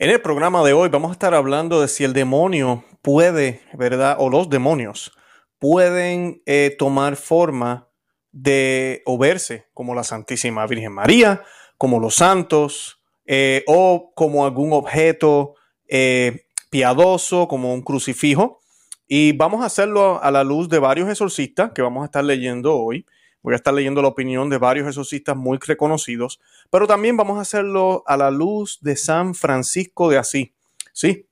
En el programa de hoy vamos a estar hablando de si el demonio puede, ¿verdad? O los demonios pueden eh, tomar forma de o verse como la Santísima Virgen María, como los santos, eh, o como algún objeto eh, piadoso, como un crucifijo. Y vamos a hacerlo a la luz de varios exorcistas que vamos a estar leyendo hoy. Voy a estar leyendo la opinión de varios exorcistas muy reconocidos, pero también vamos a hacerlo a la luz de San Francisco de Asís. Sí,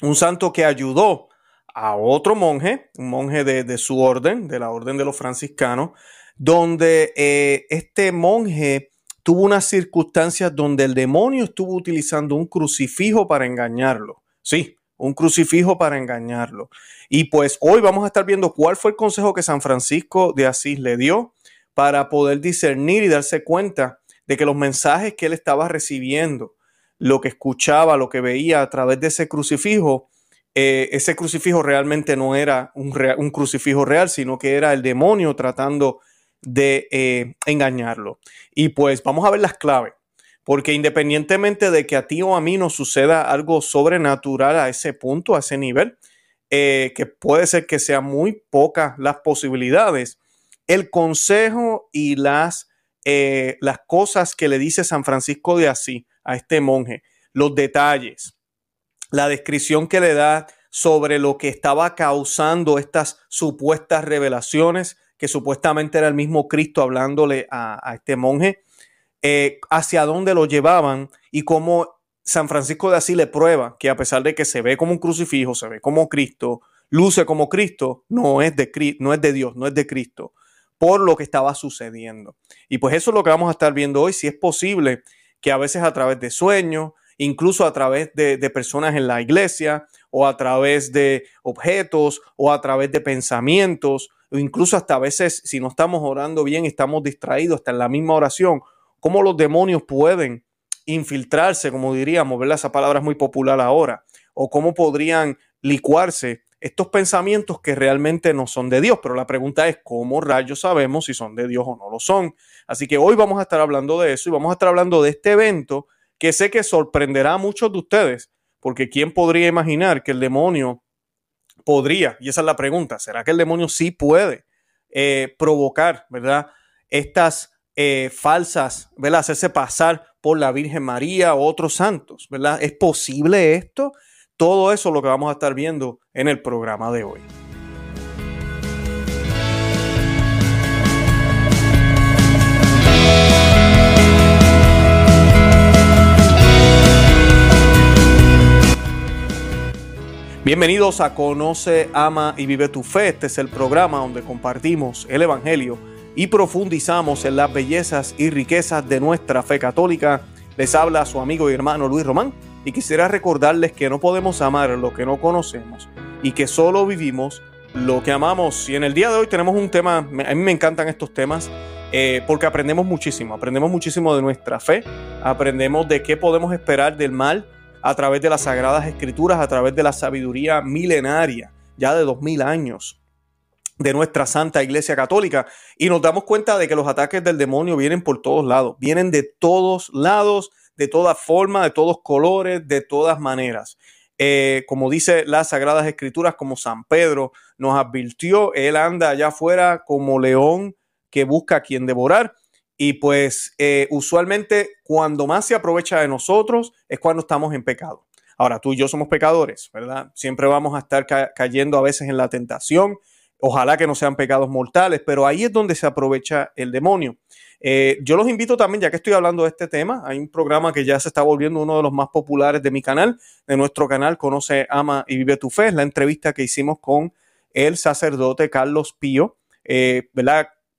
un santo que ayudó a otro monje, un monje de, su orden, de la orden de los franciscanos, donde eh, este monje tuvo unas circunstancias donde el demonio estuvo utilizando un crucifijo para engañarlo. Sí, un crucifijo para engañarlo. Y pues hoy vamos a estar viendo cuál fue el consejo que San Francisco de Asís le dio para poder discernir y darse cuenta de que los mensajes que él estaba recibiendo, lo que escuchaba, lo que veía a través de ese crucifijo, eh, ese crucifijo realmente no era un, crucifijo real, sino que era el demonio tratando de eh, engañarlo. Y pues vamos a ver las claves, porque independientemente de que a ti o a mí nos suceda algo sobrenatural a ese punto, a ese nivel, eh, que puede ser que sean muy pocas las posibilidades, el consejo y las, las cosas que le dice San Francisco de Asís a este monje, los detalles, la descripción que le da sobre lo que estaba causando estas supuestas revelaciones, que supuestamente era el mismo Cristo hablándole a, este monje, eh, hacia dónde lo llevaban y cómo San Francisco de Asís le prueba que a pesar de que se ve como un crucifijo, se ve como Cristo, luce como Cristo, no es de, no es de Dios, no es de Cristo, por lo que estaba sucediendo. Y pues eso es lo que vamos a estar viendo hoy, si es posible que a veces a través de sueños, incluso a través de, personas en la iglesia o a través de objetos o a través de pensamientos o incluso hasta a veces si no estamos orando bien, estamos distraídos hasta en la misma oración, cómo los demonios pueden infiltrarse, como diríamos, ¿verdad? Esa palabra es muy popular ahora, o cómo podrían licuarse estos pensamientos que realmente no son de Dios, pero la pregunta es cómo rayos sabemos si son de Dios o no lo son. Así que hoy vamos a estar hablando de eso y vamos a estar hablando de este evento que sé que sorprenderá a muchos de ustedes, porque ¿quién podría imaginar que el demonio podría, y esa es la pregunta, ¿será que el demonio sí puede eh, provocar, ¿verdad? Estas eh, falsas, ¿verdad? Hacerse pasar por la Virgen María o otros santos, ¿verdad? ¿Es posible esto? Todo eso es lo que vamos a estar viendo en el programa de hoy. Bienvenidos a Conoce, Ama y Vive tu Fe. Este es el programa donde compartimos el Evangelio y profundizamos en las bellezas y riquezas de nuestra fe católica. Les habla su amigo y hermano Luis Román y quisiera recordarles que no podemos amar lo que no conocemos y que solo vivimos lo que amamos. Y en el día de hoy tenemos un tema, a mí me encantan estos temas eh, porque aprendemos muchísimo, aprendemos muchísimo de nuestra fe, aprendemos de qué podemos esperar del mal a través de las sagradas escrituras, a través de la sabiduría milenaria, ya de dos mil años de nuestra Santa Iglesia Católica y nos damos cuenta de que los ataques del demonio vienen por todos lados, vienen de todos lados, de todas formas, de todos colores, de todas maneras. Eh, como dice las Sagradas Escrituras, como San Pedro nos advirtió, él anda allá afuera como león que busca a quien devorar. Y pues eh, usualmente cuando más se aprovecha de nosotros es cuando estamos en pecado. Ahora, tú y yo somos pecadores, ¿verdad? Siempre vamos a estar cayendo a veces en la tentación. Ojalá que no sean pecados mortales, pero ahí es donde se aprovecha el demonio. Eh, yo los invito también, ya que estoy hablando de este tema, hay un programa que ya se está volviendo uno de los más populares de mi canal, de nuestro canal Conoce, Ama y Vive tu Fe, es la entrevista que hicimos con el sacerdote Carlos Pío, eh,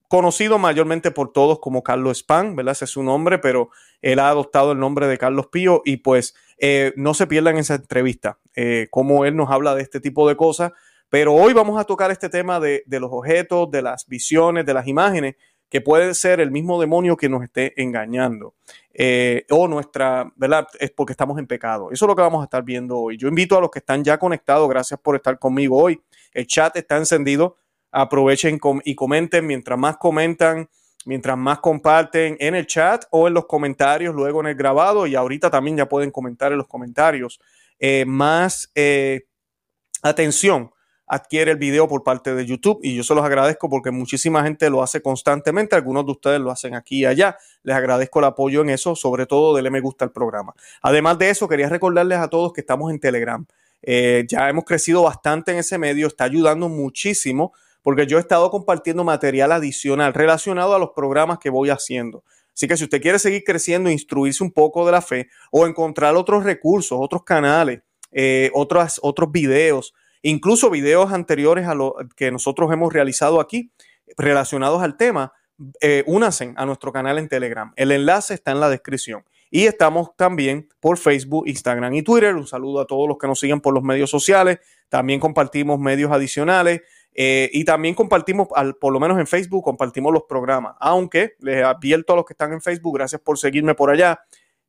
conocido mayormente por todos como Carlos Span, ¿verdad? Ese es su nombre, pero él ha adoptado el nombre de Carlos Pío y pues eh, no se pierdan esa entrevista, eh, como él nos habla de este tipo de cosas. Pero hoy vamos a tocar este tema de, los objetos, de las visiones, de las imágenes, que puede ser el mismo demonio que nos esté engañando. Eh, o nuestra, ¿verdad? Es porque estamos en pecado. Eso es lo que vamos a estar viendo hoy. Yo invito a los que están ya conectados, gracias por estar conmigo hoy. El chat está encendido aprovechen y comenten. Mientras más comentan, Mientras más comparten en el chat o en los comentarios, luego en el grabado, y ahorita también ya pueden comentar en los comentarios, eh, más eh, atención adquiere el video por parte de YouTube y yo se los agradezco porque muchísima gente lo hace constantemente, algunos de ustedes lo hacen aquí y allá. Les agradezco el apoyo en eso, sobre todo denle me gusta al programa. Además de eso, quería recordarles a todos que estamos en Telegram. Eh, ya hemos crecido bastante en ese medio, está ayudando muchísimo porque yo he estado compartiendo material adicional relacionado a los programas que voy haciendo. Así que si usted quiere seguir creciendo, instruirse un poco de la fe o encontrar otros recursos, otros canales, eh, otros videos, incluso videos anteriores a lo que nosotros hemos realizado aquí relacionados al tema, eh, a nuestro canal en Telegram. El enlace está en la descripción. Y estamos también por Facebook, Instagram y Twitter. Un saludo a todos los que nos siguen por los medios sociales. También compartimos medios adicionales. Eh, y también compartimos, al, por lo menos en Facebook, compartimos los programas. Aunque les advierto a los que están en Facebook, gracias por seguirme por allá.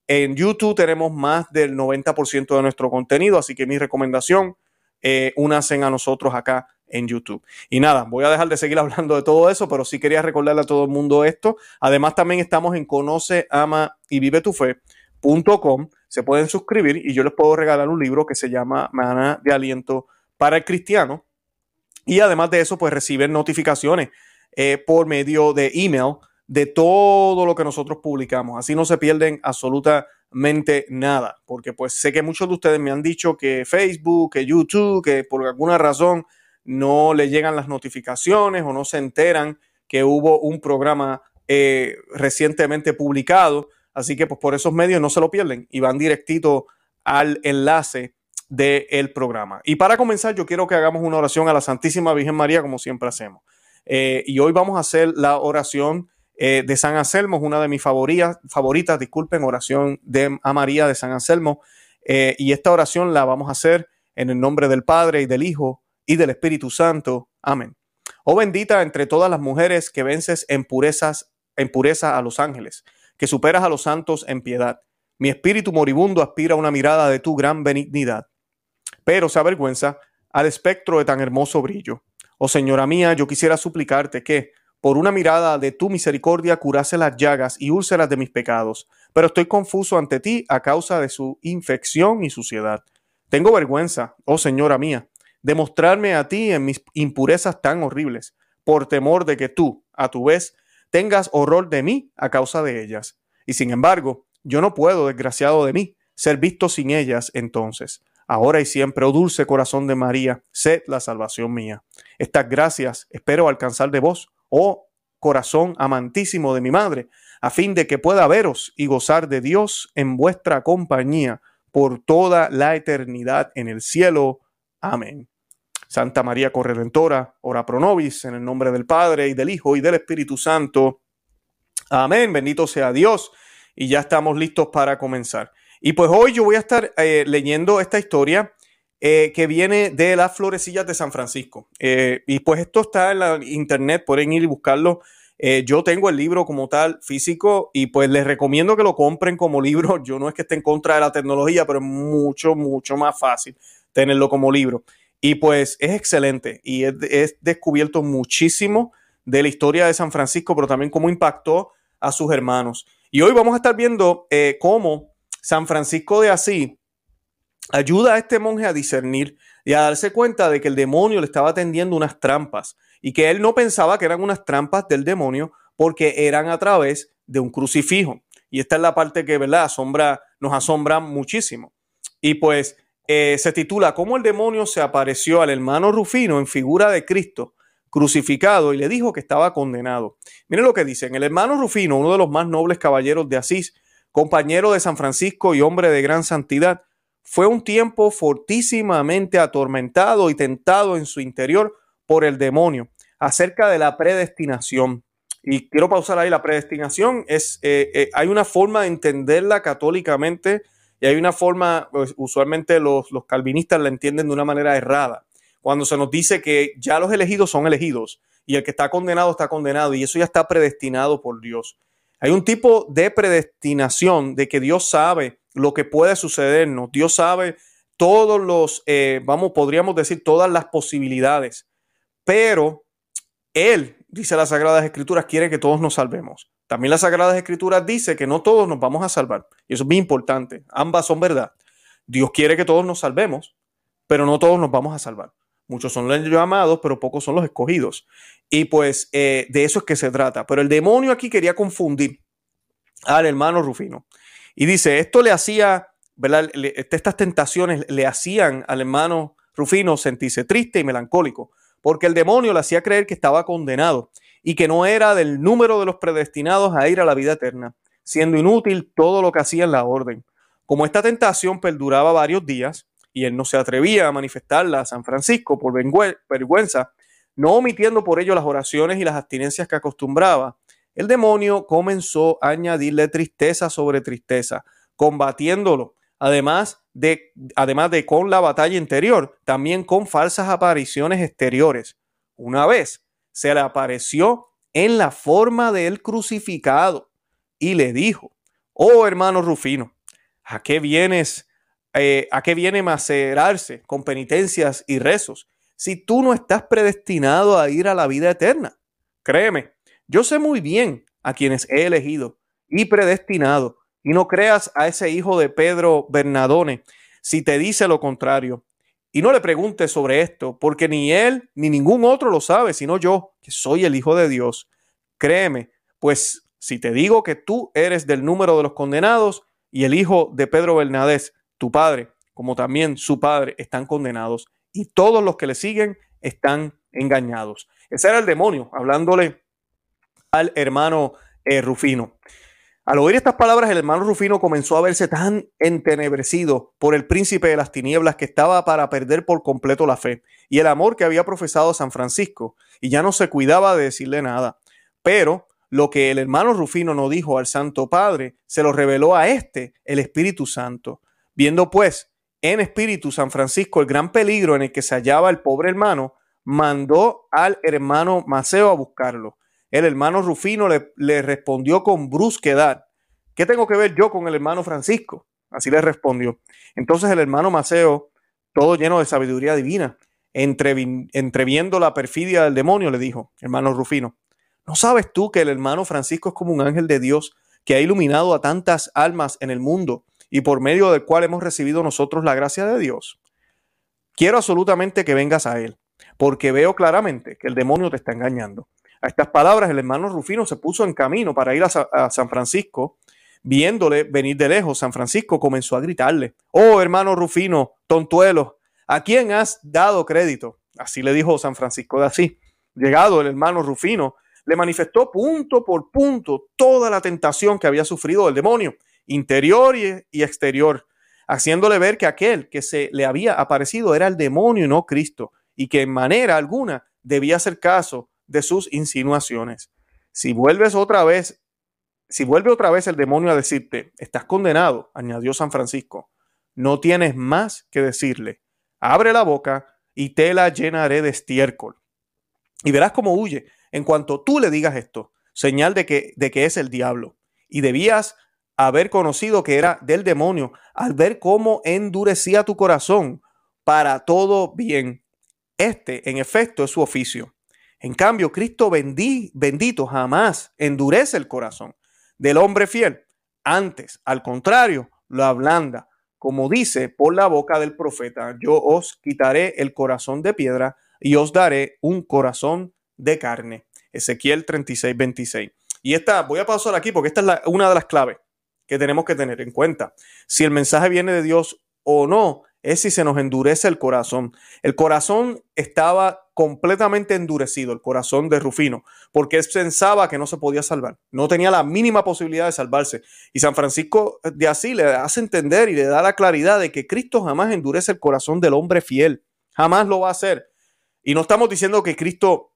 En YouTube tenemos más del 90% de nuestro contenido, así que mi recomendación, eh, a nosotros acá en YouTube. Y nada, voy a dejar de seguir hablando de todo eso, pero sí quería recordarle a todo el mundo esto. Además, también estamos en conoce, ama y vive tu fe.com. Se pueden suscribir y yo les puedo regalar un libro que se llama Mana de Aliento para el Cristiano. Y además de eso, pues reciben notificaciones eh, por medio de email de todo lo que nosotros publicamos. Así no se pierden absolutamente nada, porque pues sé que muchos de ustedes me han dicho que Facebook, que YouTube, que por alguna razón no le llegan las notificaciones o no se enteran que hubo un programa eh, recientemente publicado. Así que pues por esos medios no se lo pierden y van directito al enlace del programa. Y para comenzar, yo quiero que hagamos una oración a la Santísima Virgen María, como siempre hacemos. Eh, y hoy vamos a hacer la oración eh, de San Anselmo, una de mis favoritas, favoritas, disculpen, oración de, a María de San Anselmo. y esta oración la vamos a hacer en el nombre del Padre y del Hijo y del Espíritu Santo. Amén. Oh bendita entre todas las mujeres que vences en purezas, en pureza a los ángeles, que superas a los santos en piedad. Mi espíritu moribundo aspira a una mirada de tu gran benignidad, pero se avergüenza al espectro de tan hermoso brillo. Oh Señora mía, yo quisiera suplicarte que, por una mirada de tu misericordia, curase las llagas y úlceras de mis pecados, pero estoy confuso ante ti a causa de su infección y suciedad. Tengo vergüenza, oh Señora mía, demostrarme a ti en mis impurezas tan horribles, por temor de que tú, a tu vez, tengas horror de mí a causa de ellas. Y sin embargo, yo no puedo, desgraciado de mí, ser visto sin ellas entonces. Ahora y siempre, oh dulce corazón de María, sed la salvación mía. Estas gracias espero alcanzar de vos, oh corazón amantísimo de mi madre, a fin de que pueda veros y gozar de Dios en vuestra compañía por toda la eternidad en el cielo. Amén. Santa María Corredentora, ora pro nobis, en el nombre del Padre y del Hijo y del Espíritu Santo. Amén, bendito sea Dios. Y ya estamos listos para comenzar. Y pues hoy yo voy a estar eh, leyendo esta historia eh, que viene de las florecillas de San Francisco. Eh, y pues esto está en la internet, pueden ir y buscarlo. yo tengo el libro como tal físico y pues les recomiendo que lo compren como libro. Yo no es que esté en contra de la tecnología, pero es mucho, mucho más fácil tenerlo como libro. Y pues es excelente y es, descubierto muchísimo de la historia de San Francisco, pero también cómo impactó a sus hermanos. Y hoy vamos a estar viendo eh, cómo San Francisco de Asís ayuda a este monje a discernir y a darse cuenta de que el demonio le estaba tendiendo unas trampas y que él no pensaba que eran unas trampas del demonio porque eran a través de un crucifijo. Y esta es la parte que, ¿verdad?, asombra, nos asombra muchísimo. Y pues eh, se titula Cómo el demonio se apareció al hermano Rufino en figura de Cristo crucificado y le dijo que estaba condenado. Miren lo que dicen, el hermano Rufino, uno de los más nobles caballeros de Asís, compañero de San Francisco y hombre de gran santidad, fue un tiempo fortísimamente atormentado y tentado en su interior por el demonio acerca de la predestinación. Y quiero pausar ahí, la predestinación es, eh, eh, hay una forma de entenderla católicamente y hay una forma, pues, usualmente los, calvinistas la entienden de una manera errada, cuando se nos dice que ya los elegidos son elegidos y el que está condenado está condenado y eso ya está predestinado por Dios. Hay un tipo de predestinación de que Dios sabe lo que puede sucedernos, Dios sabe todos los, eh, vamos, podríamos decir todas las posibilidades, pero Él dice las Sagradas Escrituras, quiere que todos nos salvemos. También las Sagradas Escrituras dice que no todos nos vamos a salvar. Y eso es muy importante. Ambas son verdad. Dios quiere que todos nos salvemos, pero no todos nos vamos a salvar. Muchos son los llamados, pero pocos son los escogidos. Y pues eh, de eso es que se trata. Pero el demonio aquí quería confundir al hermano Rufino. Y dice, esto le hacía, ¿verdad? estas tentaciones le hacían al hermano Rufino sentirse triste y melancólico, porque el demonio le hacía creer que estaba condenado y que no era del número de los predestinados a ir a la vida eterna, siendo inútil todo lo que hacía en la orden. Como esta tentación perduraba varios días y él no se atrevía a manifestarla a San Francisco por vergüenza, no omitiendo por ello las oraciones y las abstinencias que acostumbraba, el demonio comenzó a añadirle tristeza sobre tristeza, combatiéndolo, además de, además de con la batalla interior, también con falsas apariciones exteriores. Una vez se le apareció en la forma del crucificado y le dijo, oh hermano Rufino, ¿a qué vienes? Eh, ¿A qué viene macerarse con penitencias y rezos si tú no estás predestinado a ir a la vida eterna? Créeme, yo sé muy bien a quienes he elegido y predestinado, y no creas a ese hijo de Pedro Bernadone si te dice lo contrario. Y no le preguntes sobre esto, porque ni él ni ningún otro lo sabe, sino yo, que soy el Hijo de Dios. Créeme, pues si te digo que tú eres del número de los condenados y el hijo de Pedro Bernadés, tu padre, como también su padre, están condenados, y todos los que le siguen están engañados. Ese era el demonio, hablándole al hermano eh, Rufino. Al oír estas palabras, el hermano Rufino comenzó a verse tan entenebrecido por el príncipe de las tinieblas que estaba para perder por completo la fe y el amor que había profesado San Francisco, y ya no se cuidaba de decirle nada. Pero lo que el hermano Rufino no dijo al Santo Padre, se lo reveló a este, el Espíritu Santo. Viendo pues en espíritu San Francisco el gran peligro en el que se hallaba el pobre hermano, mandó al hermano Maceo a buscarlo el hermano Rufino le, respondió con brusquedad. ¿Qué tengo que ver yo con el hermano Francisco? Así le respondió. Entonces el hermano Maceo, todo lleno de sabiduría divina, entreviendo la perfidia del demonio, le dijo, hermano Rufino, ¿no sabes tú que el hermano Francisco es como un ángel de Dios que ha iluminado a tantas almas en el mundo y por medio del cual hemos recibido nosotros la gracia de Dios? Quiero absolutamente que vengas a él, porque veo claramente que el demonio te está engañando. A estas palabras, el hermano Rufino se puso en camino para ir a, San Francisco. Viéndole venir de lejos, San Francisco comenzó a gritarle, oh hermano Rufino, tontuelo, ¿a quién has dado crédito? Así le dijo San Francisco de así. Llegado el hermano Rufino, le manifestó punto por punto toda la tentación que había sufrido el demonio, interior y, y exterior, haciéndole ver que aquel que se le había aparecido era el demonio y no Cristo, y que en manera alguna debía hacer caso de sus insinuaciones. Si vuelves otra vez, si vuelve otra vez el demonio a decirte, estás condenado, añadió San Francisco, no tienes más que decirle. Abre la boca y te la llenaré de estiércol. Y verás cómo huye en cuanto tú le digas esto, señal de que, de que es el diablo. Y debías haber conocido que era del demonio al ver cómo endurecía tu corazón para todo bien. Este, en efecto, es su oficio. En cambio, Cristo bendito jamás endurece el corazón del hombre fiel. Antes, al contrario, lo ablanda, como dice por la boca del profeta, yo os quitaré el corazón de piedra y os daré un corazón de carne. Ezequiel 36, 26. Y esta, voy a pasar aquí porque esta es una de las claves que tenemos que tener en cuenta. Si el mensaje viene de Dios o no, es si se nos endurece el corazón. El corazón estaba completamente endurecido, el corazón de Rufino, porque él pensaba que no se podía salvar, no tenía la mínima posibilidad de salvarse. Y San Francisco de así le hace entender y le da la claridad de que Cristo jamás endurece el corazón del hombre fiel, jamás lo va a hacer. Y no estamos diciendo que Cristo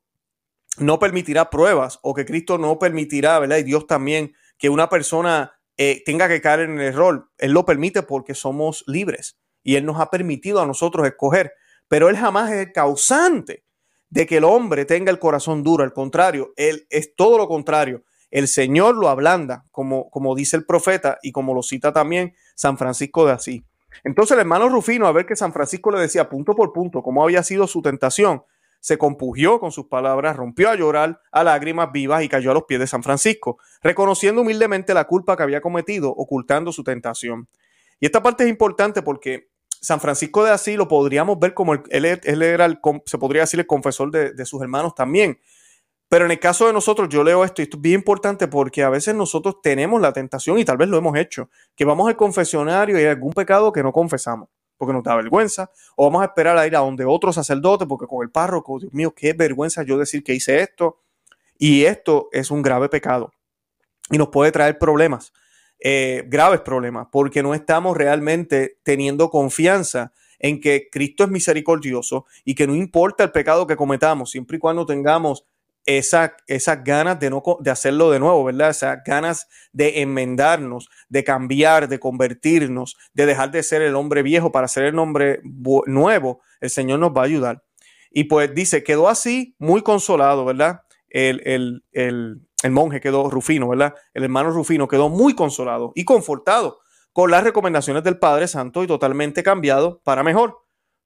no permitirá pruebas o que Cristo no permitirá, ¿verdad? Y Dios también, que una persona eh, tenga que caer en el error. Él lo permite porque somos libres y Él nos ha permitido a nosotros escoger, pero Él jamás es el causante de que el hombre tenga el corazón duro, al contrario, Él es todo lo contrario. El Señor lo ablanda, como, como dice el profeta y como lo cita también San Francisco de Asís. Entonces el hermano Rufino, a ver que San Francisco le decía punto por punto cómo había sido su tentación, se compugió con sus palabras, rompió a llorar a lágrimas vivas y cayó a los pies de San Francisco, reconociendo humildemente la culpa que había cometido, ocultando su tentación. Y esta parte es importante porque San Francisco de Asís lo podríamos ver como él, él, era el, se podría decir el confesor de, de sus hermanos también. Pero en el caso de nosotros, yo leo esto y esto es bien importante porque a veces nosotros tenemos la tentación y tal vez lo hemos hecho, que vamos al confesionario y hay algún pecado que no confesamos porque nos da vergüenza, o vamos a esperar a ir a donde otro sacerdote porque con el párroco, Dios mío, qué vergüenza yo decir que hice esto. Y esto es un grave pecado y nos puede traer problemas, eh, graves problemas, porque no estamos realmente teniendo confianza en que Cristo es misericordioso y que no importa el pecado que cometamos, siempre y cuando tengamos esa, esas ganas de, no, de hacerlo de nuevo, ¿verdad? Esas ganas de enmendarnos, de cambiar, de convertirnos, de dejar de ser el hombre viejo para ser el hombre nuevo, el Señor nos va a ayudar. Y pues dice, quedó así muy consolado, ¿verdad? El, el, el, el monje quedó, Rufino, ¿verdad? El hermano Rufino quedó muy consolado y confortado con las recomendaciones del Padre Santo y totalmente cambiado para mejor.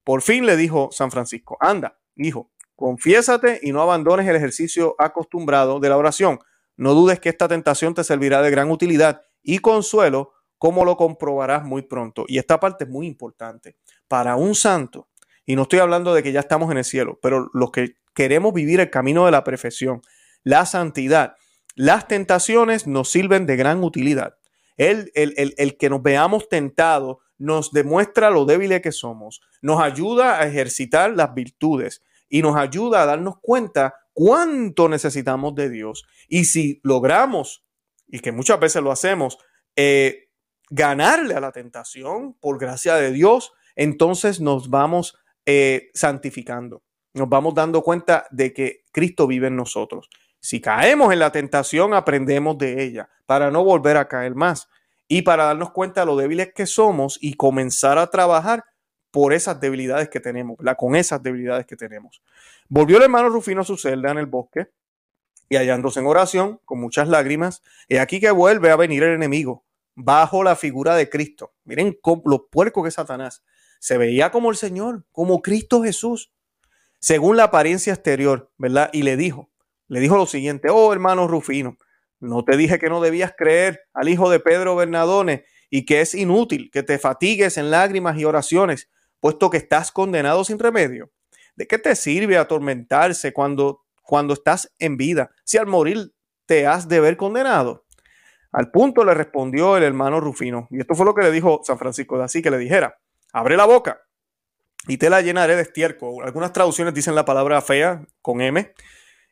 Por fin le dijo San Francisco, anda, hijo, Confiésate y no abandones el ejercicio acostumbrado de la oración. No dudes que esta tentación te servirá de gran utilidad y consuelo, como lo comprobarás muy pronto. Y esta parte es muy importante. Para un santo, y no estoy hablando de que ya estamos en el cielo, pero los que queremos vivir el camino de la perfección, la santidad, las tentaciones nos sirven de gran utilidad. El, el, el, el que nos veamos tentados nos demuestra lo débiles que somos, nos ayuda a ejercitar las virtudes, y nos ayuda a darnos cuenta cuánto necesitamos de Dios. Y si logramos, y que muchas veces lo hacemos, eh, ganarle a la tentación por gracia de Dios, entonces nos vamos eh, santificando. Nos vamos dando cuenta de que Cristo vive en nosotros. Si caemos en la tentación, aprendemos de ella para no volver a caer más y para darnos cuenta de lo débiles que somos y comenzar a trabajar por esas debilidades que tenemos, con esas debilidades que tenemos. Volvió el hermano Rufino a su celda en el bosque y hallándose en oración, con muchas lágrimas, y aquí que vuelve a venir el enemigo, bajo la figura de Cristo. Miren lo puerco que es Satanás. Se veía como el Señor, como Cristo Jesús, según la apariencia exterior, ¿verdad? Y le dijo, le dijo lo siguiente, oh hermano Rufino, no te dije que no debías creer al hijo de Pedro Bernadone y que es inútil que te fatigues en lágrimas y oraciones puesto que estás condenado sin remedio? ¿De qué te sirve atormentarse cuando, cuando estás en vida, si al morir te has de ver condenado? Al punto le respondió el hermano Rufino, y esto fue lo que le dijo San Francisco de Así, que le dijera, abre la boca y te la llenaré de estiércol. Algunas traducciones dicen la palabra fea con M.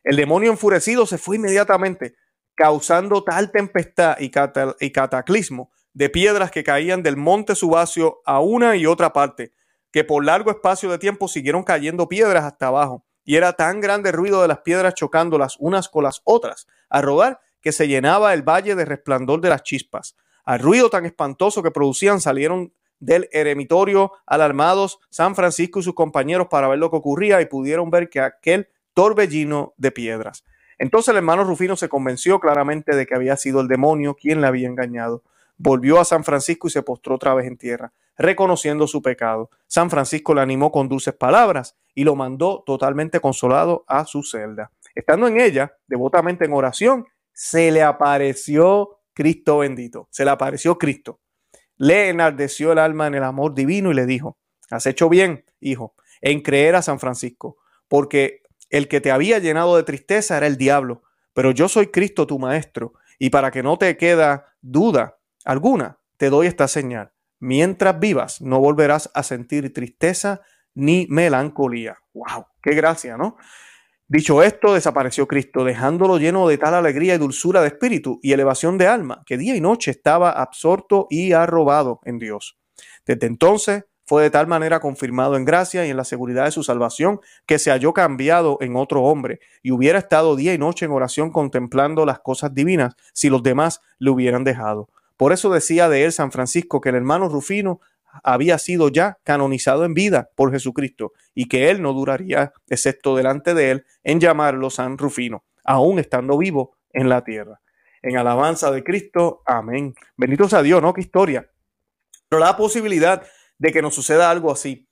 El demonio enfurecido se fue inmediatamente, causando tal tempestad y, cataclismo de piedras que caían del monte Subacio a una y otra parte, que por largo espacio de tiempo siguieron cayendo piedras hasta abajo, y era tan grande el ruido de las piedras chocando las unas con las otras, a rodar, que se llenaba el valle de resplandor de las chispas. Al ruido tan espantoso que producían salieron del eremitorio alarmados San Francisco y sus compañeros para ver lo que ocurría y pudieron ver que aquel torbellino de piedras. Entonces el hermano Rufino se convenció claramente de que había sido el demonio quien le había engañado. Volvió a San Francisco y se postró otra vez en tierra reconociendo su pecado. San Francisco le animó con dulces palabras y lo mandó totalmente consolado a su celda. Estando en ella, devotamente en oración, se le apareció Cristo bendito, se le apareció Cristo. Le enardeció el alma en el amor divino y le dijo, has hecho bien, hijo, en creer a San Francisco, porque el que te había llenado de tristeza era el diablo, pero yo soy Cristo tu maestro, y para que no te queda duda alguna, te doy esta señal. Mientras vivas, no volverás a sentir tristeza ni melancolía. ¡Wow! ¡Qué gracia, ¿no? Dicho esto, desapareció Cristo, dejándolo lleno de tal alegría y dulzura de espíritu y elevación de alma, que día y noche estaba absorto y arrobado en Dios. Desde entonces fue de tal manera confirmado en gracia y en la seguridad de su salvación, que se halló cambiado en otro hombre, y hubiera estado día y noche en oración contemplando las cosas divinas, si los demás le hubieran dejado. Por eso decía de él San Francisco que el hermano Rufino había sido ya canonizado en vida por Jesucristo y que él no duraría, excepto delante de él, en llamarlo San Rufino, aún estando vivo en la tierra. En alabanza de Cristo, amén. Bendito sea Dios, ¿no? Qué historia. Pero la posibilidad de que nos suceda algo así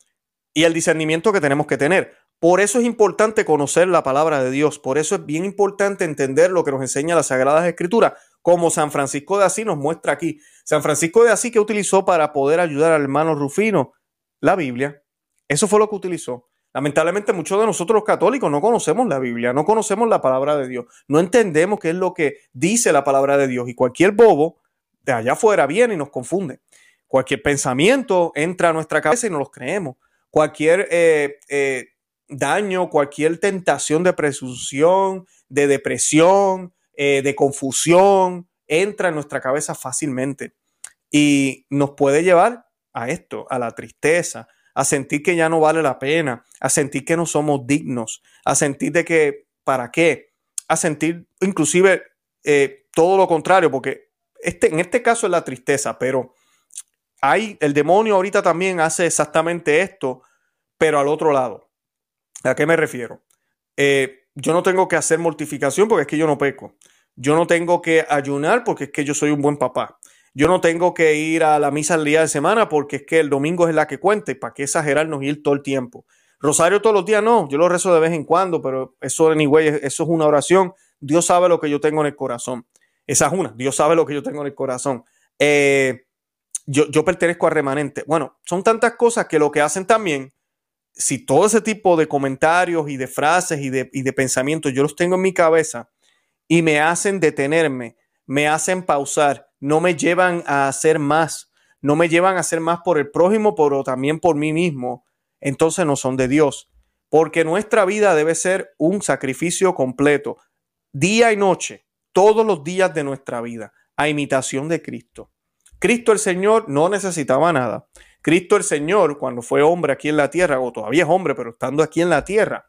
y el discernimiento que tenemos que tener. Por eso es importante conocer la palabra de Dios, por eso es bien importante entender lo que nos enseña las Sagradas Escrituras, como San Francisco de Asís nos muestra aquí. San Francisco de Asís que utilizó para poder ayudar al hermano Rufino la Biblia. Eso fue lo que utilizó. Lamentablemente muchos de nosotros los católicos no conocemos la Biblia, no conocemos la palabra de Dios, no entendemos qué es lo que dice la palabra de Dios y cualquier bobo de allá afuera viene y nos confunde. Cualquier pensamiento entra a nuestra cabeza y no los creemos. Cualquier eh, eh, daño, cualquier tentación de presunción, de depresión, eh, de confusión, entra en nuestra cabeza fácilmente y nos puede llevar a esto, a la tristeza, a sentir que ya no vale la pena, a sentir que no somos dignos, a sentir de que, ¿para qué? A sentir inclusive todo lo contrario, porque este, en este caso es la tristeza, pero hay, el demonio ahorita también hace exactamente esto, pero al otro lado. ¿A qué me refiero? Eh, yo no tengo que hacer mortificación porque es que yo no peco. Yo no tengo que ayunar porque es que yo soy un buen papá. Yo no tengo que ir a la misa el día de semana porque es que el domingo es la que cuenta y para qué exagerarnos ir todo el tiempo. Rosario todos los días no, yo lo rezo de vez en cuando, pero eso anyway, eso es una oración. Dios sabe lo que yo tengo en el corazón. Esa es una, Dios sabe lo que yo tengo en el corazón. Eh, yo, pertenezco a remanente. Bueno, son tantas cosas que lo que hacen también, si todo ese tipo de comentarios y de frases y de, y de pensamientos yo los tengo en mi cabeza y me hacen detenerme, me hacen pausar, no me llevan a hacer más, no me llevan a hacer más por el prójimo, pero también por mí mismo, entonces no son de Dios. Porque nuestra vida debe ser un sacrificio completo, día y noche, todos los días de nuestra vida, a imitación de Cristo. Cristo el Señor no necesitaba nada. Cristo el Señor, cuando fue hombre aquí en la tierra, o todavía es hombre, pero estando aquí en la tierra,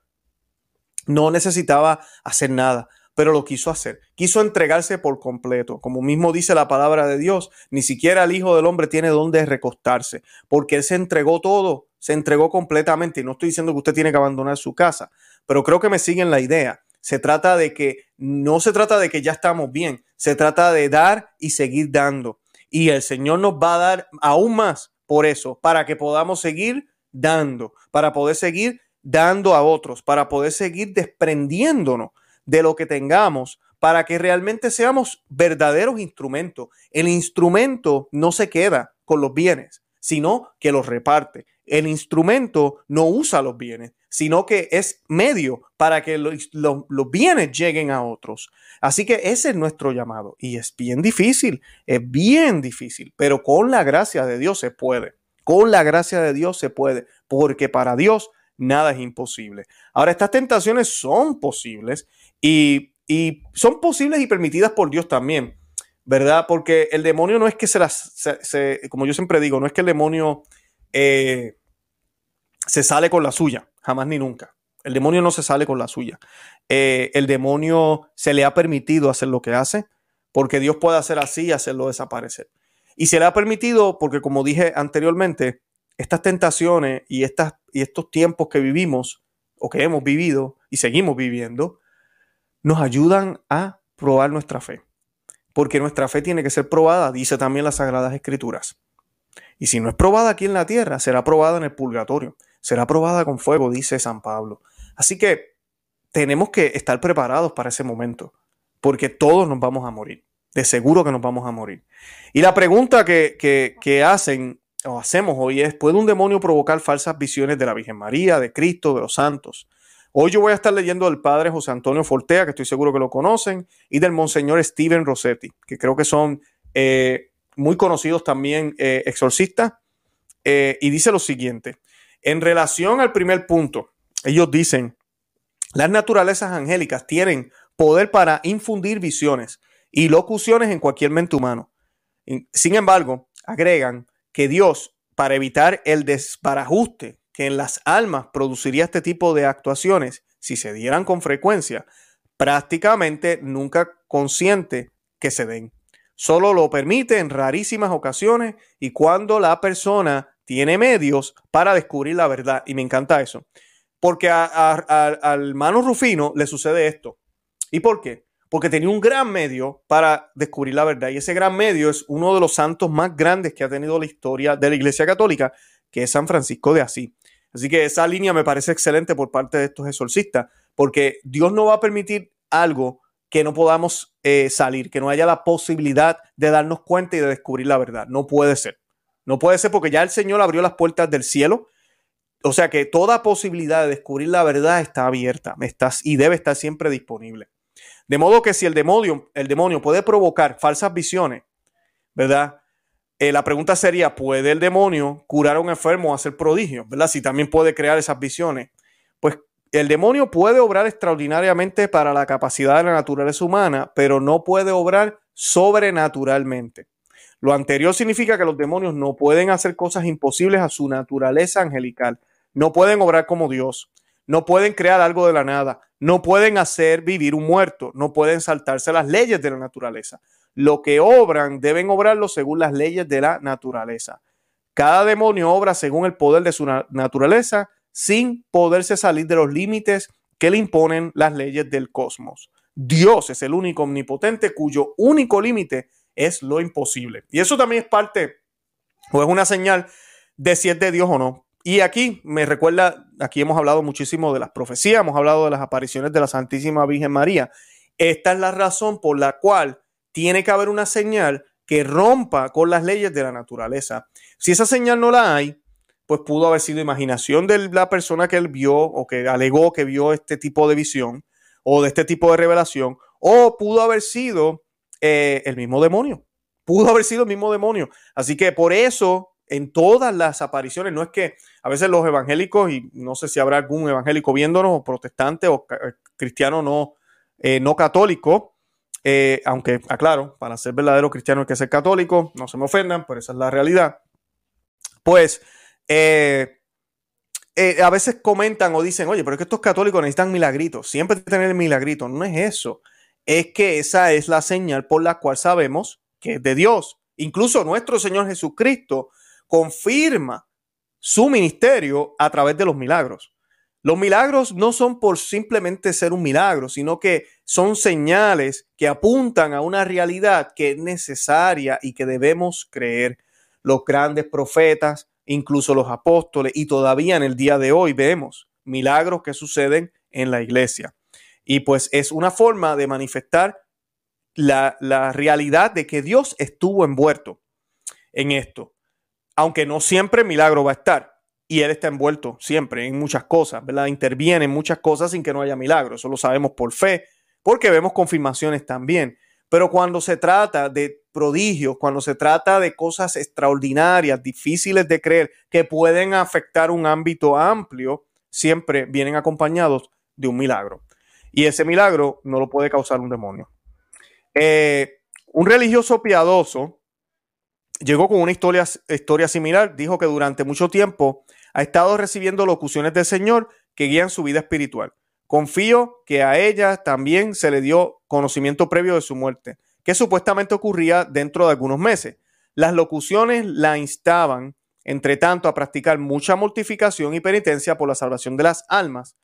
no necesitaba hacer nada pero lo quiso hacer. Quiso entregarse por completo. Como mismo dice la palabra de Dios, ni siquiera el Hijo del Hombre tiene dónde recostarse, porque Él se entregó todo, se entregó completamente. Y no estoy diciendo que usted tiene que abandonar su casa, pero creo que me siguen la idea. Se trata de que no se trata de que ya estamos bien, se trata de dar y seguir dando. Y el Señor nos va a dar aún más por eso, para que podamos seguir dando, para poder seguir dando a otros, para poder seguir desprendiéndonos de lo que tengamos para que realmente seamos verdaderos instrumentos. El instrumento no se queda con los bienes, sino que los reparte. El instrumento no usa los bienes, sino que es medio para que los, bienes lleguen a otros. Así que ese es nuestro llamado. Y es bien difícil, es bien difícil, pero con la gracia de Dios se puede. Con la gracia de Dios se puede, porque para Dios nada es imposible. Ahora, estas tentaciones son posibles y, son posibles y permitidas por Dios también, ¿verdad? Porque el demonio no es que se las, como yo siempre digo, no es que el demonio eh, se sale con la suya, jamás ni nunca. El demonio no se sale con la suya. Eh, el demonio se le ha permitido hacer lo que hace, porque Dios puede hacer así y hacerlo desaparecer. Y se le ha permitido porque, como dije anteriormente, estas tentaciones y, estas, y estos tiempos que vivimos o que hemos vivido y seguimos viviendo, nos ayudan a probar nuestra fe. Porque nuestra fe tiene que ser probada, dice también las Sagradas Escrituras. Y si no es probada aquí en la tierra, será probada en el purgatorio. Será probada con fuego, dice San Pablo. Así que tenemos que estar preparados para ese momento, porque todos nos vamos a morir. De seguro que nos vamos a morir. Y la pregunta que, que, que hacen o hacemos hoy es, ¿puede un demonio provocar falsas visiones de la Virgen María, de Cristo, de los santos? Hoy yo voy a estar leyendo del padre José Antonio Fortea, que estoy seguro que lo conocen, y del monseñor Steven Rossetti, que creo que son eh, muy conocidos también eh, exorcistas. Eh, y dice lo siguiente, en relación al primer punto, ellos dicen, las naturalezas angélicas tienen poder para infundir visiones y locuciones en cualquier mente humano. Sin embargo, agregan que Dios, para evitar el desbarajuste que en las almas produciría este tipo de actuaciones, si se dieran con frecuencia, prácticamente nunca consciente que se den. Solo lo permite en rarísimas ocasiones y cuando la persona tiene medios para descubrir la verdad. Y me encanta eso. Porque al hermano Rufino le sucede esto. ¿Y por qué? Porque tenía un gran medio para descubrir la verdad. Y ese gran medio es uno de los santos más grandes que ha tenido la historia de la Iglesia Católica, que es San Francisco de Asís. Así que esa línea me parece excelente por parte de estos exorcistas, porque Dios no va a permitir algo que no podamos eh, salir, que no haya la posibilidad de darnos cuenta y de descubrir la verdad. No puede ser. No puede ser porque ya el Señor abrió las puertas del cielo. O sea que toda posibilidad de descubrir la verdad está abierta estás, y debe estar siempre disponible. De modo que si el demonio, el demonio puede provocar falsas visiones, ¿verdad? Eh, la pregunta sería, ¿puede el demonio curar a un enfermo o hacer prodigios? ¿Verdad? Si también puede crear esas visiones. Pues el demonio puede obrar extraordinariamente para la capacidad de la naturaleza humana, pero no puede obrar sobrenaturalmente. Lo anterior significa que los demonios no pueden hacer cosas imposibles a su naturaleza angelical. No pueden obrar como Dios. No pueden crear algo de la nada. No pueden hacer vivir un muerto. No pueden saltarse las leyes de la naturaleza. Lo que obran deben obrarlo según las leyes de la naturaleza. Cada demonio obra según el poder de su naturaleza sin poderse salir de los límites que le imponen las leyes del cosmos. Dios es el único omnipotente cuyo único límite es lo imposible. Y eso también es parte o es una señal de si es de Dios o no. Y aquí me recuerda, aquí hemos hablado muchísimo de las profecías, hemos hablado de las apariciones de la Santísima Virgen María. Esta es la razón por la cual tiene que haber una señal que rompa con las leyes de la naturaleza. Si esa señal no la hay, pues pudo haber sido imaginación de la persona que él vio o que alegó que vio este tipo de visión o de este tipo de revelación, o pudo haber sido eh, el mismo demonio. Pudo haber sido el mismo demonio. Así que por eso, en todas las apariciones, no es que a veces los evangélicos, y no sé si habrá algún evangélico viéndonos, o protestante, o eh, cristiano no, eh, no católico, aunque aclaro, para ser verdadero cristiano hay que ser católico, no se me ofendan, pero esa es la realidad. Pues a veces comentan o dicen, oye, pero es que estos católicos necesitan milagritos, siempre tener milagritos. No es eso. Es que esa es la señal por la cual sabemos que es de Dios. Incluso nuestro Señor Jesucristo confirma su ministerio a través de los milagros. Los milagros no son por simplemente ser un milagro, sino que son señales que apuntan a una realidad que es necesaria y que debemos creer. Los grandes profetas, incluso los apóstoles, y todavía en el día de hoy vemos milagros que suceden en la iglesia. Y pues es una forma de manifestar la, realidad de que Dios estuvo envuelto en esto. Aunque no siempre milagro va a estar. Y Él está envuelto siempre en muchas cosas. Interviene en muchas cosas sin que no haya milagro. Eso lo sabemos por fe, porque vemos confirmaciones también. Pero cuando se trata de prodigios, cuando se trata de cosas extraordinarias, difíciles de creer, que pueden afectar un ámbito amplio, siempre vienen acompañados de un milagro. Y ese milagro no lo puede causar un demonio. Eh, un religioso piadoso llegó con una historia, historia similar. Dijo que durante mucho tiempo ha estado recibiendo locuciones del Señor que guían su vida espiritual. Confío que a ella también se le dio conocimiento previo de su muerte, que supuestamente ocurría dentro de algunos meses. Las locuciones la instaban, entre tanto, a practicar mucha mortificación y penitencia por la salvación de las almas.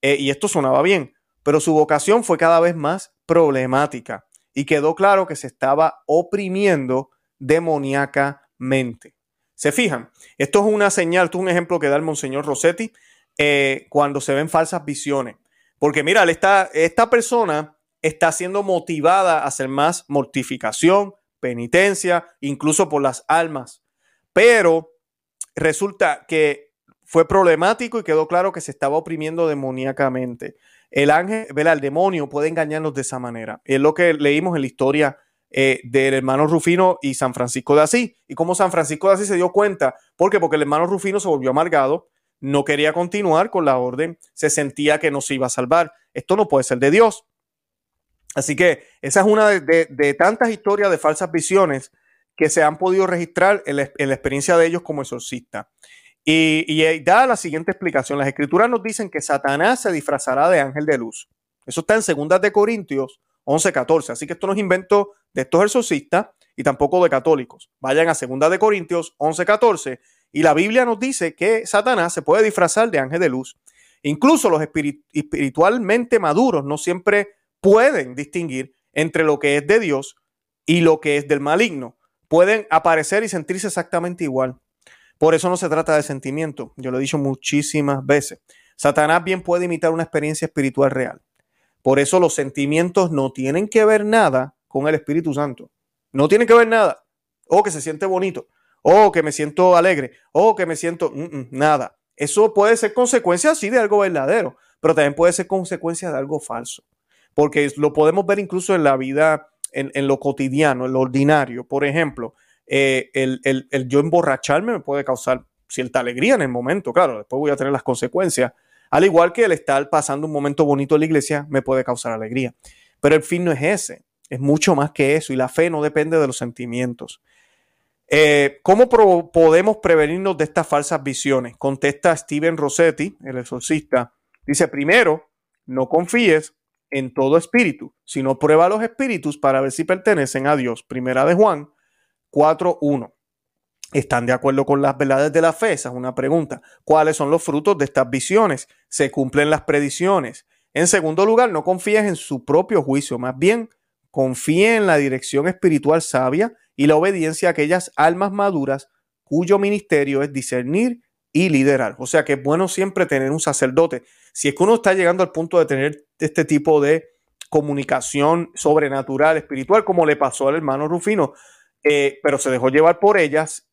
Eh, y esto sonaba bien, pero su vocación fue cada vez más problemática y quedó claro que se estaba oprimiendo demoníacamente. ¿Se fijan? Esto es una señal, esto es un ejemplo que da el Monseñor Rossetti eh, cuando se ven falsas visiones. Porque mira, esta, esta persona está siendo motivada a hacer más mortificación, penitencia, incluso por las almas. Pero resulta que fue problemático y quedó claro que se estaba oprimiendo demoníacamente. El ángel, el demonio puede engañarnos de esa manera. Es lo que leímos en la historia eh, del hermano Rufino y San Francisco de Asís. Y cómo San Francisco de Asís se dio cuenta. ¿Por qué? Porque el hermano Rufino se volvió amargado, no quería continuar con la orden, se sentía que no se iba a salvar. Esto no puede ser de Dios. Así que esa es una de, tantas historias de falsas visiones que se han podido registrar en la, experiencia de ellos como exorcista. Y, y, da la siguiente explicación. Las escrituras nos dicen que Satanás se disfrazará de ángel de luz. Eso está en Segunda de Corintios 11, 14. Así que esto no es invento de estos exorcistas y tampoco de católicos. Vayan a Segunda de Corintios 11, 14 y la Biblia nos dice que Satanás se puede disfrazar de ángel de luz. Incluso los espiritualmente maduros no siempre pueden distinguir entre lo que es de Dios y lo que es del maligno. Pueden aparecer y sentirse exactamente igual. Por eso no se trata de sentimiento. Yo lo he dicho muchísimas veces. Satanás bien puede imitar una experiencia espiritual real. Por eso los sentimientos no tienen que ver nada con el Espíritu Santo. No tienen que ver nada. O oh, que se siente bonito. O oh, que me siento alegre. O oh, que me siento mm, mm, nada. Eso puede ser consecuencia, sí, de algo verdadero, pero también puede ser consecuencia de algo falso. Porque lo podemos ver incluso en la vida, en, lo cotidiano, en lo ordinario. Por ejemplo, eh, el, el yo emborracharme me puede causar cierta alegría en el momento. Claro, después voy a tener las consecuencias al igual que el estar pasando un momento bonito en la iglesia me puede causar alegría. Pero el fin no es ese, es mucho más que eso y la fe no depende de los sentimientos. Eh, ¿Cómo podemos prevenirnos de estas falsas visiones? Contesta Steven Rossetti, el exorcista. Dice, primero, no confíes en todo espíritu, sino prueba los espíritus para ver si pertenecen a Dios. Primera de Juan 4.1. ¿Están de acuerdo con las verdades de la fe? Esa es una pregunta. ¿Cuáles son los frutos de estas visiones? ¿Se cumplen las predicciones? En segundo lugar, no confíes en su propio juicio, más bien confíe en la dirección espiritual sabia y la obediencia a aquellas almas maduras cuyo ministerio es discernir y liderar. O sea que es bueno siempre tener un sacerdote. Si es que uno está llegando al punto de tener este tipo de comunicación sobrenatural, espiritual, como le pasó al hermano Rufino, eh, pero se dejó llevar por ellas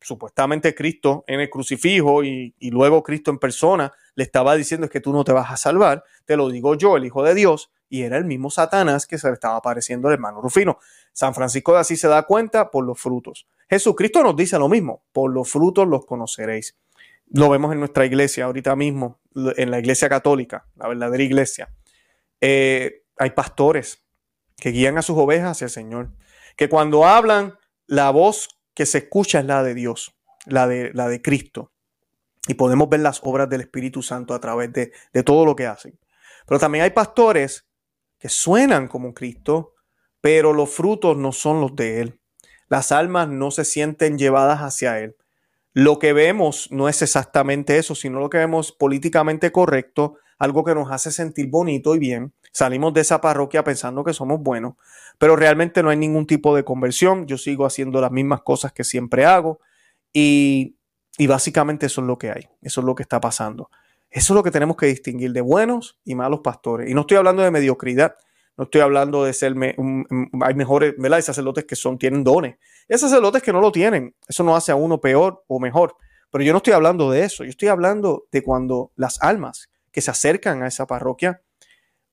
supuestamente Cristo en el crucifijo y, luego Cristo en persona le estaba diciendo es que tú no te vas a salvar, te lo digo yo, el Hijo de Dios, y era el mismo Satanás que se le estaba apareciendo al hermano Rufino. San Francisco de Asís se da cuenta por los frutos. Jesucristo nos dice lo mismo, por los frutos los conoceréis. Lo vemos en nuestra iglesia ahorita mismo, en la iglesia católica, la verdadera iglesia. Eh, hay pastores que guían a sus ovejas hacia el Señor, que cuando hablan, la voz que se escucha es la de Dios, la de, la de Cristo. Y podemos ver las obras del Espíritu Santo a través de, de todo lo que hacen. Pero también hay pastores que suenan como Cristo, pero los frutos no son los de Él. Las almas no se sienten llevadas hacia Él. Lo que vemos no es exactamente eso, sino lo que vemos políticamente correcto, algo que nos hace sentir bonito y bien. Salimos de esa parroquia pensando que somos buenos, pero realmente no hay ningún tipo de conversión. Yo sigo haciendo las mismas cosas que siempre hago y, básicamente eso es lo que hay, eso es lo que está pasando. Eso es lo que tenemos que distinguir de buenos y malos pastores. Y no estoy hablando de mediocridad, no estoy hablando de ser, hay mejores, ¿verdad? Hay sacerdotes que son, tienen dones. Y hay sacerdotes que no lo tienen. Eso no hace a uno peor o mejor. Pero yo no estoy hablando de eso. Yo estoy hablando de cuando las almas que se acercan a esa parroquia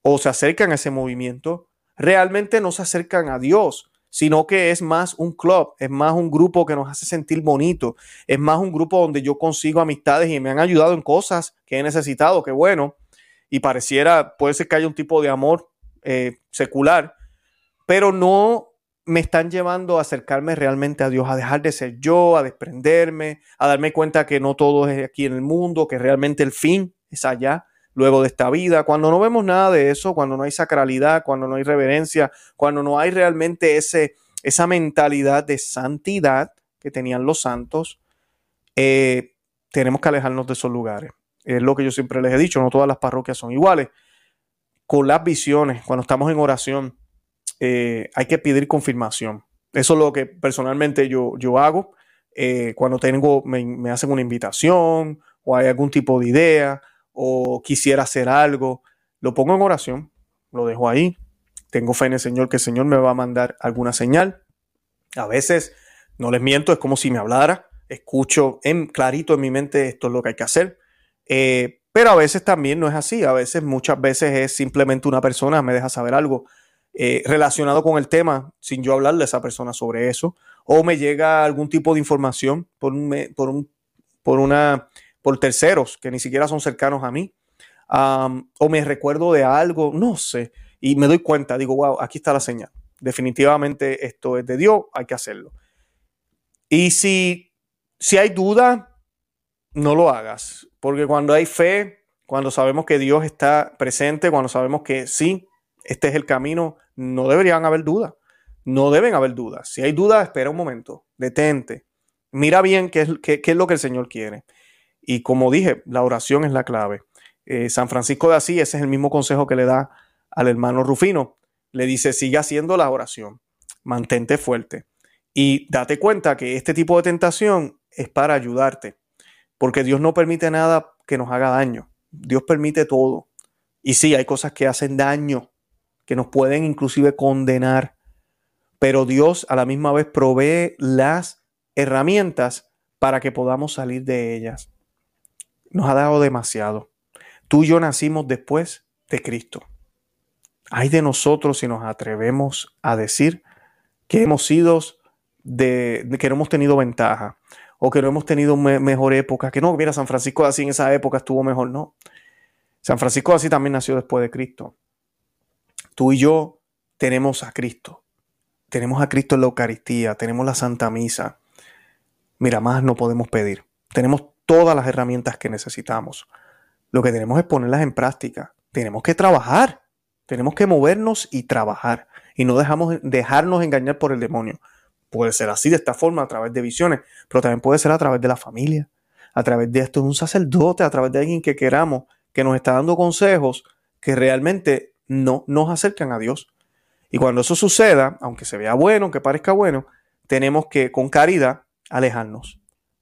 o se acercan a ese movimiento realmente no se acercan a Dios, sino que es más un club, es más un grupo que nos hace sentir bonito, es más un grupo donde yo consigo amistades y me han ayudado en cosas que he necesitado, que bueno, y pareciera, puede ser que haya un tipo de amor eh, secular, pero no me están llevando a acercarme realmente a Dios, a dejar de ser yo, a desprenderme, a darme cuenta que no todo es aquí en el mundo, que realmente el fin es allá luego de esta vida. Cuando no vemos nada de eso, cuando no hay sacralidad, cuando no hay reverencia, cuando no hay realmente ese, esa mentalidad de santidad que tenían los santos, eh, tenemos que alejarnos de esos lugares. Es lo que yo siempre les he dicho, no todas las parroquias son iguales. Con las visiones, cuando estamos en oración, eh, hay que pedir confirmación. Eso es lo que personalmente yo, yo hago. Eh, cuando tengo, me, me hacen una invitación o hay algún tipo de idea o quisiera hacer algo, lo pongo en oración, lo dejo ahí. Tengo fe en el Señor que el Señor me va a mandar alguna señal. A veces, no les miento, es como si me hablara. Escucho en clarito en mi mente esto es lo que hay que hacer. Eh, pero a veces también no es así. A veces, muchas veces es simplemente una persona me deja saber algo eh, relacionado con el tema sin yo hablarle a esa persona sobre eso. O me llega algún tipo de información por, por, un, por una por terceros que ni siquiera son cercanos a mí, o me recuerdo de algo, no sé, y me doy cuenta, digo, wow, aquí está la señal. Definitivamente esto es de Dios, hay que hacerlo. Y si, si hay duda, no lo hagas, porque cuando hay fe, cuando sabemos que Dios está presente, cuando sabemos que sí, este es el camino, no deberían haber dudas. No deben haber dudas. Si hay dudas, espera un momento, detente. Mira bien qué es, qué es lo que el Señor quiere. Y como dije, la oración es la clave. Eh, San Francisco de Asís, ese es el mismo consejo que le da al hermano Rufino. Le dice, sigue haciendo la oración, mantente fuerte. Y date cuenta que este tipo de tentación es para ayudarte, porque Dios no permite nada que nos haga daño. Dios permite todo. Y sí, hay cosas que hacen daño, que nos pueden inclusive condenar, pero Dios a la misma vez provee las herramientas para que podamos salir de ellas. Nos ha dado demasiado. Tú y yo nacimos después de Cristo. Hay de nosotros si nos atrevemos a decir que hemos sido de, que no hemos tenido ventaja o que no hemos tenido mejor época, que no, mira, San Francisco así en esa época estuvo mejor, no. San Francisco así también nació después de Cristo. Tú y yo tenemos a Cristo. Tenemos a Cristo en la Eucaristía, tenemos la Santa Misa. Mira, más no podemos pedir. Tenemos todas las herramientas que necesitamos. Lo que tenemos es ponerlas en práctica. Tenemos que trabajar. Tenemos que movernos y trabajar. Y no dejamos, dejarnos engañar por el demonio. Puede ser así, de esta forma, a través de visiones, pero también puede ser a través de la familia, a través de esto, de un sacerdote, a través de alguien que queramos, que nos está dando consejos que realmente no nos acercan a Dios. Y cuando eso suceda, aunque se vea bueno, aunque parezca bueno, tenemos que con caridad alejarnos,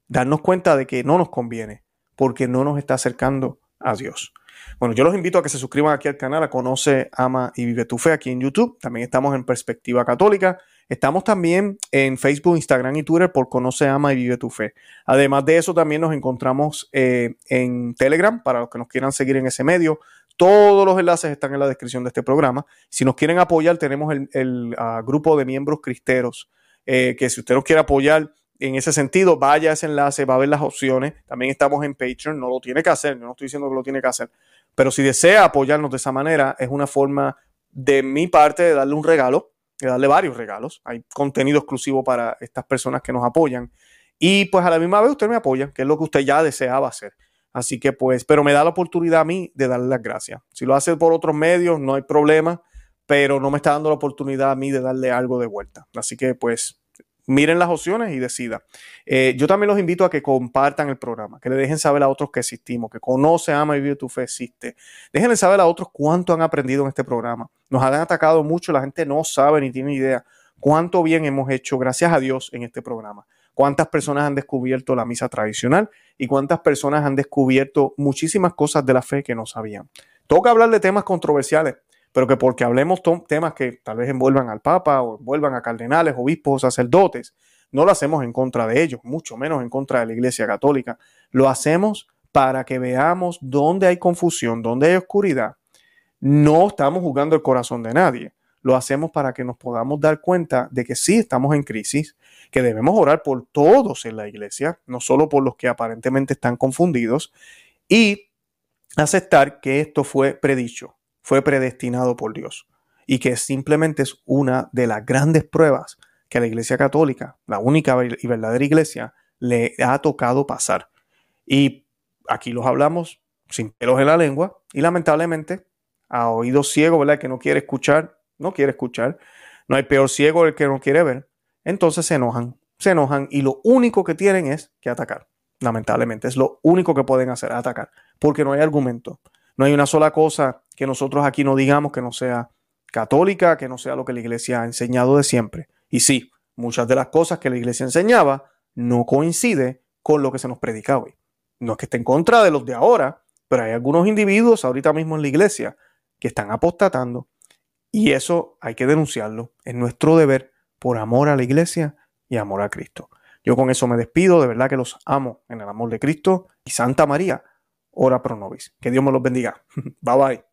darnos cuenta de que no nos conviene, porque no nos está acercando a Dios. Bueno, yo los invito a que se suscriban aquí al canal, a Conoce, Ama y Vive tu Fe aquí en YouTube. También estamos en Perspectiva Católica. Estamos también en Facebook, Instagram y Twitter por Conoce, Ama y Vive tu Fe. Además de eso, también nos encontramos eh, en Telegram para los que nos quieran seguir en ese medio. Todos los enlaces están en la descripción de este programa. Si nos quieren apoyar, tenemos el, ah, grupo de miembros cristeros, eh, que si usted nos quiere apoyar en ese sentido, vaya a ese enlace, va a ver las opciones. También estamos en Patreon, no lo tiene que hacer, no estoy diciendo que lo tiene que hacer. Pero si desea apoyarnos de esa manera, es una forma de mi parte de darle un regalo, de darle varios regalos. Hay contenido exclusivo para estas personas que nos apoyan. Y pues a la misma vez usted me apoya, que es lo que usted ya deseaba hacer. Así que pues, pero me da la oportunidad a mí de darle las gracias. Si lo hace por otros medios, no hay problema, pero no me está dando la oportunidad a mí de darle algo de vuelta. Así que pues, miren las opciones y decida. Eh, yo también los invito a que compartan el programa, que le dejen saber a otros que existimos, que conoce, ama y vive tu fe existe. Déjenle saber a otros cuánto han aprendido en este programa. Nos han atacado mucho, la gente no sabe ni tiene idea cuánto bien hemos hecho, gracias a Dios, en este programa cuántas personas han descubierto la misa tradicional y cuántas personas han descubierto muchísimas cosas de la fe que no sabían. Toca hablar de temas controversiales, pero que porque hablemos temas que tal vez envuelvan al Papa o envuelvan a cardenales, obispos o sacerdotes, no lo hacemos en contra de ellos, mucho menos en contra de la Iglesia Católica. Lo hacemos para que veamos dónde hay confusión, dónde hay oscuridad. No estamos jugando el corazón de nadie lo hacemos para que nos podamos dar cuenta de que sí estamos en crisis, que debemos orar por todos en la iglesia, no solo por los que aparentemente están confundidos, y aceptar que esto fue predicho, fue predestinado por Dios, y que simplemente es una de las grandes pruebas que la iglesia católica, la única y verdadera iglesia, le ha tocado pasar. Y aquí los hablamos sin pelos en la lengua, y lamentablemente a oído ciego, ¿verdad? Que no quiere escuchar no quiere escuchar. No hay peor ciego el que no quiere ver. Entonces se enojan, se enojan y lo único que tienen es que atacar. Lamentablemente, es lo único que pueden hacer, atacar, porque no hay argumento. No hay una sola cosa que nosotros aquí no digamos que no sea católica, que no sea lo que la iglesia ha enseñado de siempre. Y sí, muchas de las cosas que la iglesia enseñaba no coincide con lo que se nos predica hoy. No es que esté en contra de los de ahora, pero hay algunos individuos ahorita mismo en la iglesia que están apostatando, y eso hay que denunciarlo. Es nuestro deber por amor a la iglesia y amor a Cristo. Yo con eso me despido, de verdad que los amo en el amor de Cristo y Santa María, ora pro nobis. Que Dios me los bendiga. Bye bye.